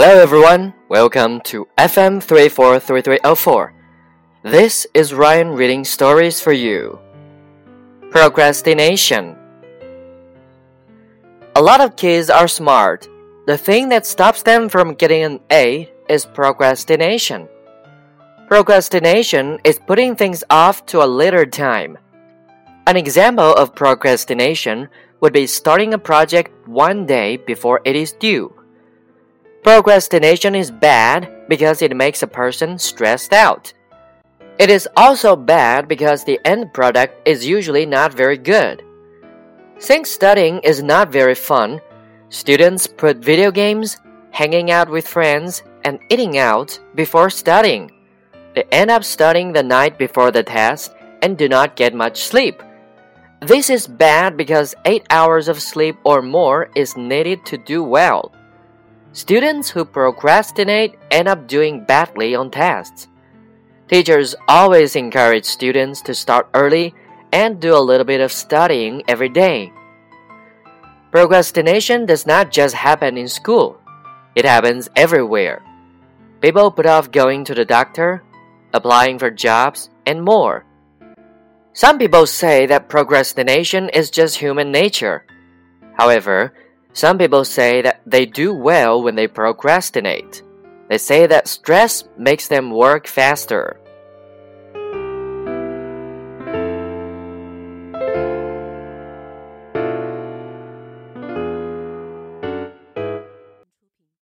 Hello everyone, welcome to FM 343304. This is Ryan reading stories for you. Procrastination. A lot of kids are smart. The thing that stops them from getting an A is procrastination. Procrastination is putting things off to a later time. An example of procrastination would be starting a project one day before it is due. Procrastination is bad because it makes a person stressed out. It is also bad because the end product is usually not very good. Since studying is not very fun, students put video games, hanging out with friends, and eating out before studying. They end up studying the night before the test and do not get much sleep. This is bad because 8 hours of sleep or more is needed to do well. Students who procrastinate end up doing badly on tests. Teachers always encourage students to start early and do a little bit of studying every day. Procrastination does not just happen in school, it happens everywhere. People put off going to the doctor, applying for jobs, and more. Some people say that procrastination is just human nature. However, some people say that they do well when they procrastinate. They say that stress makes them work faster.